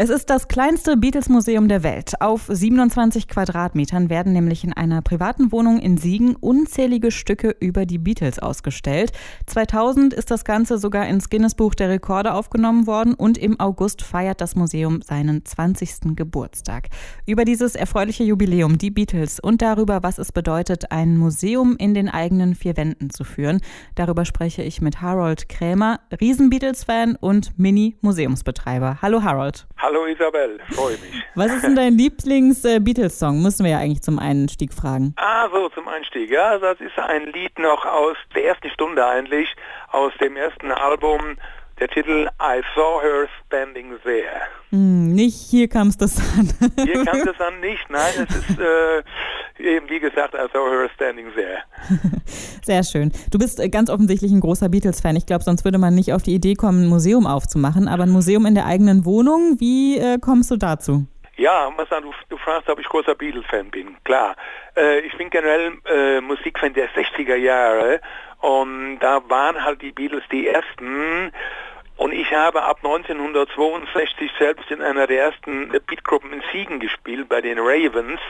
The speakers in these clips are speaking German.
Es ist das kleinste Beatles-Museum der Welt. Auf 27 Quadratmetern werden nämlich in einer privaten Wohnung in Siegen unzählige Stücke über die Beatles ausgestellt. 2000 ist das Ganze sogar ins Guinness-Buch der Rekorde aufgenommen worden und im August feiert das Museum seinen 20. Geburtstag. Über dieses erfreuliche Jubiläum, die Beatles und darüber, was es bedeutet, ein Museum in den eigenen vier Wänden zu führen, darüber spreche ich mit Harold Krämer, Riesen-Beatles-Fan und Mini-Museumsbetreiber. Hallo Harold. Hallo Isabel, freue mich. Was ist denn dein Lieblings-Beatles-Song? Müssen wir ja eigentlich zum Einstieg fragen. Ah, so, zum Einstieg. Ja, das ist ein Lied noch aus der ersten Stunde eigentlich, aus dem ersten Album der Titel I Saw Her Standing There. Hm, nicht Hier kam es das an. Hier kam es an nicht, nein, es ist äh, eben wie gesagt I Saw Her Standing There. Sehr schön. Du bist äh, ganz offensichtlich ein großer Beatles-Fan. Ich glaube, sonst würde man nicht auf die Idee kommen, ein Museum aufzumachen. Aber ein Museum in der eigenen Wohnung, wie äh, kommst du dazu? Ja, muss sagen, du, du fragst, ob ich großer Beatles-Fan bin. Klar. Äh, ich bin generell äh, Musikfan der 60er Jahre und da waren halt die Beatles die ersten und ich habe ab 1962 selbst in einer der ersten Beatgruppen in Siegen gespielt, bei den Ravens.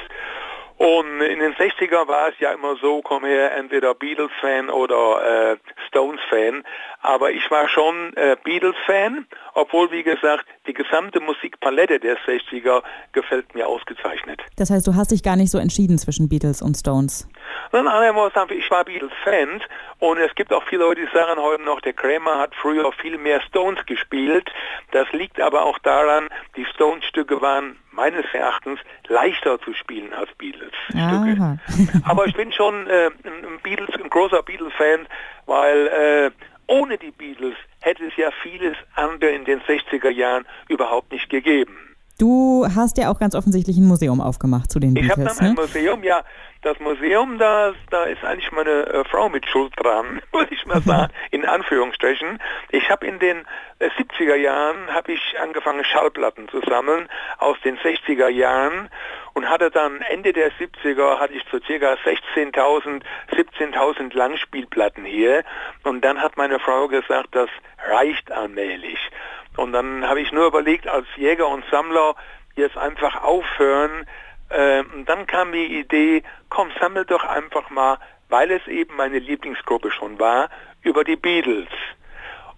Und in den 60er war es ja immer so, komm her, entweder Beatles-Fan oder äh, Stones-Fan. Aber ich war schon äh, Beatles-Fan, obwohl, wie gesagt, die gesamte Musikpalette der 60er gefällt mir ausgezeichnet. Das heißt, du hast dich gar nicht so entschieden zwischen Beatles und Stones? Nein, nein, ich war Beatles-Fan und es gibt auch viele Leute, die sagen heute noch, der Kramer hat früher viel mehr Stones gespielt. Das liegt aber auch daran, die Stones-Stücke waren meines Erachtens leichter zu spielen als Beatles-Stücke. aber ich bin schon äh, ein, Beatles, ein großer Beatles-Fan, weil äh, ohne die Beatles hätte es ja vieles andere in den 60er Jahren überhaupt nicht gegeben. Du hast ja auch ganz offensichtlich ein Museum aufgemacht zu den ich Beatles. Ich habe dann ne? ein Museum, ja. Das Museum, da, da ist eigentlich meine äh, Frau mit Schuld dran, würde ich mal sagen, in Anführungsstrichen. Ich habe in den äh, 70er Jahren habe ich angefangen Schallplatten zu sammeln aus den 60er Jahren und hatte dann Ende der 70er hatte ich so circa 16.000, 17.000 Langspielplatten hier und dann hat meine Frau gesagt, das reicht allmählich. Und dann habe ich nur überlegt, als Jäger und Sammler jetzt einfach aufhören. Äh, und dann kam die Idee, komm, sammel doch einfach mal, weil es eben meine Lieblingsgruppe schon war, über die Beatles.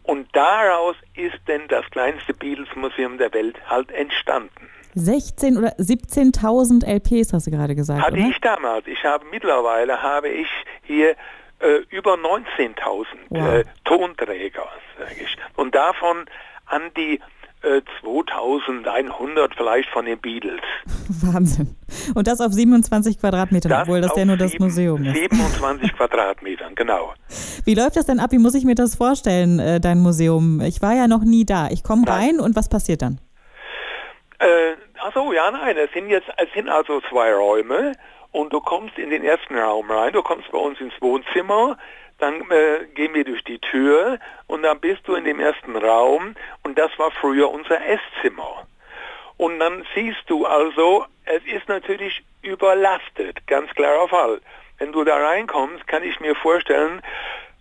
Und daraus ist denn das kleinste Beatles-Museum der Welt halt entstanden. 16 oder 17.000 LPs hast du gerade gesagt, Hatte oder? ich damals. Ich habe mittlerweile habe ich hier äh, über 19.000 Wow. äh, Tonträger, sag ich. Und davon an die äh, 2100 vielleicht von den Beatles. Wahnsinn. Und das auf 27 Quadratmetern, obwohl das ja nur das sieben- Museum ist. 27 Quadratmetern, genau. Wie läuft das denn ab? Wie muss ich mir das vorstellen, äh, dein Museum? Ich war ja noch nie da. Ich komme rein und was passiert dann? Äh, achso, ja, nein, es sind jetzt, es sind also zwei Räume und du kommst in den ersten Raum rein, du kommst bei uns ins Wohnzimmer, dann äh, gehen wir durch die Tür und dann bist du in dem ersten Raum und das war früher unser Esszimmer. Und dann siehst du also, es ist natürlich überlastet, ganz klarer Fall. Wenn du da reinkommst, kann ich mir vorstellen,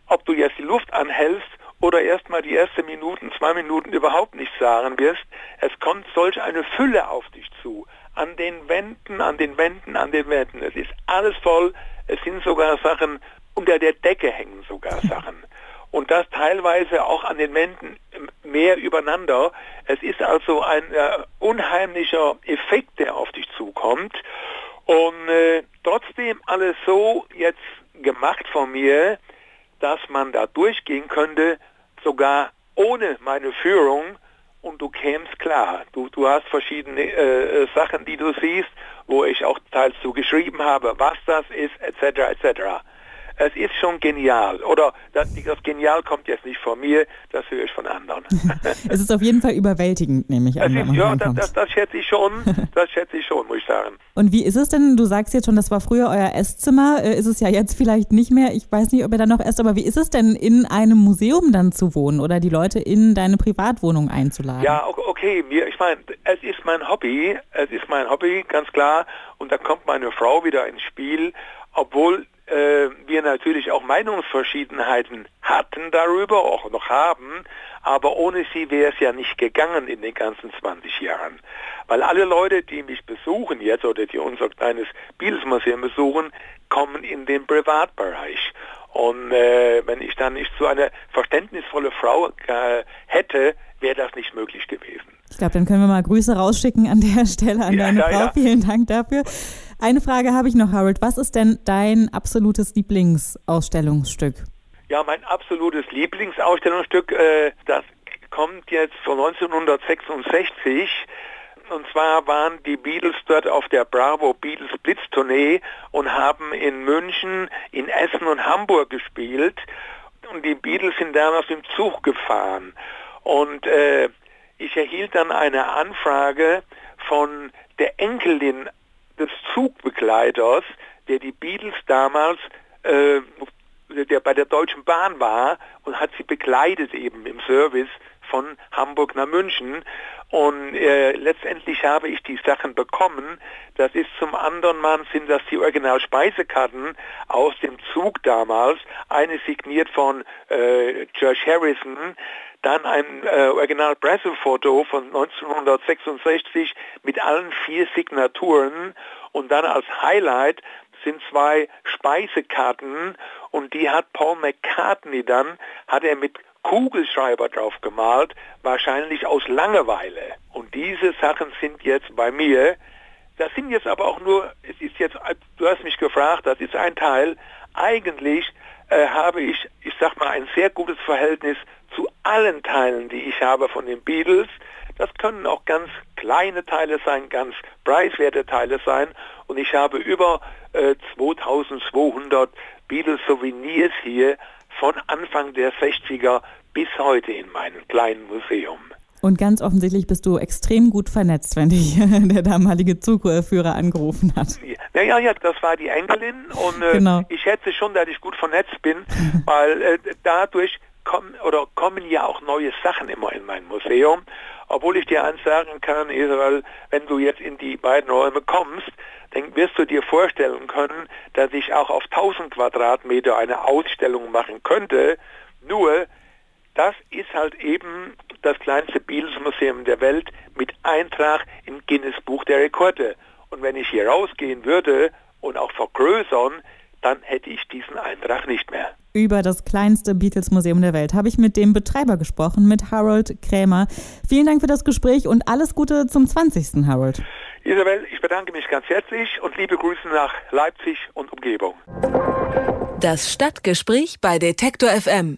ob du jetzt die Luft anhältst oder erstmal die ersten Minuten, zwei Minuten überhaupt nichts sagen wirst. Es kommt solch eine Fülle auf dich zu. An den Wänden, an den Wänden, an den Wänden. Es ist alles voll. Es sind sogar Sachen, unter der Decke hängen sogar Sachen. Und das teilweise auch an den Wänden mehr übereinander. Es ist also ein äh, unheimlicher Effekt, der auf dich zukommt. Und äh, trotzdem alles so jetzt gemacht von mir, dass man da durchgehen könnte, sogar ohne meine Führung und du kämst klar. Du, du hast verschiedene äh, Sachen, die du siehst, wo ich auch teils zu geschrieben habe, was das ist, etc. etc. Es ist schon genial. Oder das, das Genial kommt jetzt nicht von mir, das höre ich von anderen. Es ist auf jeden Fall überwältigend, nehme ich Es ist, ja, das, das, das schätze ich schon, das schätze ich schon, muss ich sagen. Und wie ist es denn? Du sagst jetzt schon, das war früher euer Esszimmer. Äh, Ist es ja jetzt vielleicht nicht mehr. Ich weiß nicht, ob ihr da noch esst, aber wie ist es denn, in einem Museum dann zu wohnen oder die Leute in deine Privatwohnung einzuladen? Ja, okay, mir, ich meine, es ist mein Hobby, es ist mein Hobby, ganz klar, und da kommt meine Frau wieder ins Spiel, obwohl äh, wir natürlich auch Meinungsverschiedenheiten hatten darüber, auch noch haben, aber ohne sie wäre es ja nicht gegangen in den ganzen 20 Jahren. Weil alle Leute, die mich besuchen jetzt oder die unser kleines Beatles-Museum besuchen, kommen in den Privatbereich. Und äh, wenn ich dann nicht so eine verständnisvolle Frau äh, hätte, wäre das nicht möglich gewesen. Ich glaube, dann können wir mal Grüße rausschicken an der Stelle an ja, deine ja, Frau. Ja. Vielen Dank dafür. Eine Frage habe ich noch, Harold. Was ist denn dein absolutes Lieblingsausstellungsstück? Ja, mein absolutes Lieblingsausstellungsstück, äh, das kommt jetzt von 1966. Und zwar waren die Beatles dort auf der Bravo Beatles Blitz Tournee und haben in München, in Essen und Hamburg gespielt. Und die Beatles sind damals im Zug gefahren. Und äh, ich erhielt dann eine Anfrage von der Enkelin des Zugbegleiters, der die Beatles damals äh, der bei der Deutschen Bahn war und hat sie begleitet eben im Service von Hamburg nach München. Und äh, letztendlich habe ich die Sachen bekommen. Das ist zum anderen Mal sind das die Original-Speisekarten aus dem Zug damals. Eine signiert von äh, George Harrison, dann ein äh, Original-Pressefoto von 1966 mit allen vier Signaturen und dann als Highlight sind zwei Speisekarten und die hat Paul McCartney dann, hat er mit Kugelschreiber drauf gemalt, wahrscheinlich aus Langeweile. Und diese Sachen sind jetzt bei mir. Das sind jetzt aber auch nur, es ist jetzt, du hast mich gefragt, das ist ein Teil. Eigentlich äh, habe ich, ich sag mal, ein sehr gutes Verhältnis allen Teilen, die ich habe von den Beatles. Das können auch ganz kleine Teile sein, ganz preiswerte Teile sein. Und ich habe über äh, 2200 Beatles-Souvenirs hier von Anfang der 60er bis heute in meinem kleinen Museum. Und ganz offensichtlich bist du extrem gut vernetzt, wenn dich der damalige Zugführer angerufen hat. Ja, ja, ja, das war die Enkelin und äh, genau. ich schätze schon, dass ich gut vernetzt bin, weil äh, dadurch kommen oder kommen ja auch neue Sachen immer in mein Museum. Obwohl ich dir eins sagen kann, Israel, wenn du jetzt in die beiden Räume kommst, dann wirst du dir vorstellen können, dass ich auch auf 1000 Quadratmeter eine Ausstellung machen könnte. Nur, das ist halt eben das kleinste Beatles-Museum der Welt mit Eintrag im Guinness Buch der Rekorde. Und wenn ich hier rausgehen würde und auch vergrößern, dann hätte ich diesen Eintrag nicht mehr. Über das kleinste Beatles-Museum der Welt habe ich mit dem Betreiber gesprochen, mit Harold Krämer. Vielen Dank für das Gespräch und alles Gute zum 20. Harold. Isabel, ich bedanke mich ganz herzlich und liebe Grüße nach Leipzig und Umgebung. Das Stadtgespräch bei Detektor FM.